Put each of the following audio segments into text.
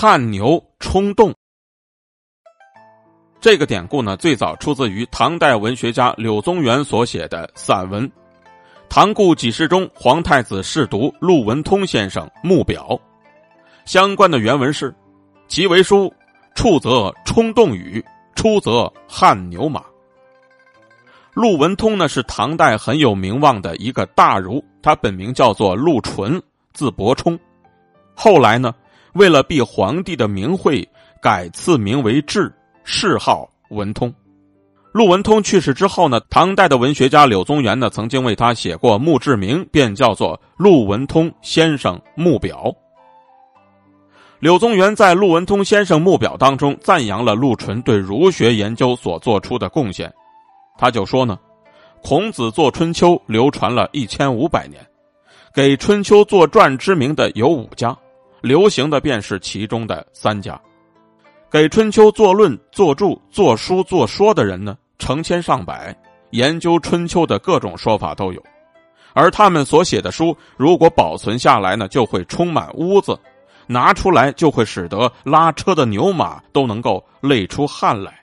汗牛充栋。这个典故呢，最早出自于唐代文学家柳宗元所写的散文《唐故几事中皇太子侍读陆文通先生墓表》。相关的原文是：“其为书，处则冲动语，出则汗牛马。”陆文通呢是唐代很有名望的一个大儒，他本名叫做陆纯，字伯冲。后来呢，为了避皇帝的名讳，改赐名为志。谥号文通，陆文通去世之后呢，唐代的文学家柳宗元呢曾经为他写过墓志铭，便叫做《陆文通先生墓表》。柳宗元在《陆文通先生墓表》当中赞扬了陆纯对儒学研究所做出的贡献，他就说呢：“孔子作《春秋》流传了一千五百年，给《春秋》作传知名的有五家，流行的便是其中的三家。”给《春秋》作论、作注、作书、作说的人呢，成千上百，研究《春秋》的各种说法都有。而他们所写的书，如果保存下来呢，就会充满屋子，拿出来就会使得拉车的牛马都能够累出汗来。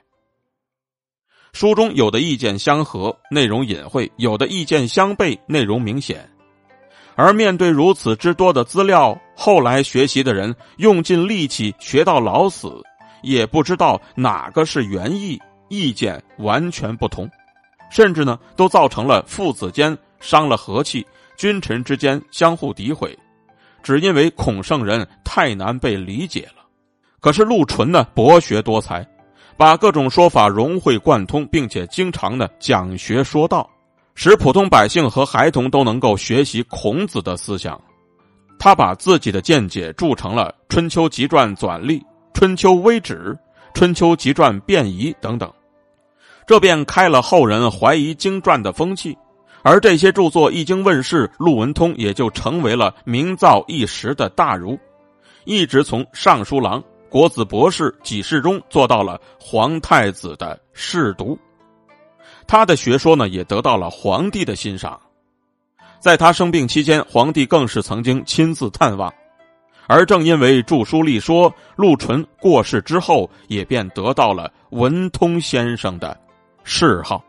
书中有的意见相合，内容隐晦；有的意见相悖，内容明显。而面对如此之多的资料，后来学习的人用尽力气学到老死。也不知道哪个是原意，意见完全不同，甚至呢都造成了父子间伤了和气，君臣之间相互诋毁，只因为孔圣人太难被理解了。可是陆纯呢博学多才，把各种说法融会贯通，并且经常呢讲学说道，使普通百姓和孩童都能够学习孔子的思想。他把自己的见解铸成了《春秋集传》纂历。《春秋微旨》《春秋集传》变仪等等，这便开了后人怀疑经传的风气。而这些著作一经问世，陆文通也就成为了名噪一时的大儒，一直从尚书郎、国子博士、几世中做到了皇太子的侍读。他的学说呢，也得到了皇帝的欣赏。在他生病期间，皇帝更是曾经亲自探望。而正因为著书立说，陆纯过世之后，也便得到了文通先生的谥号。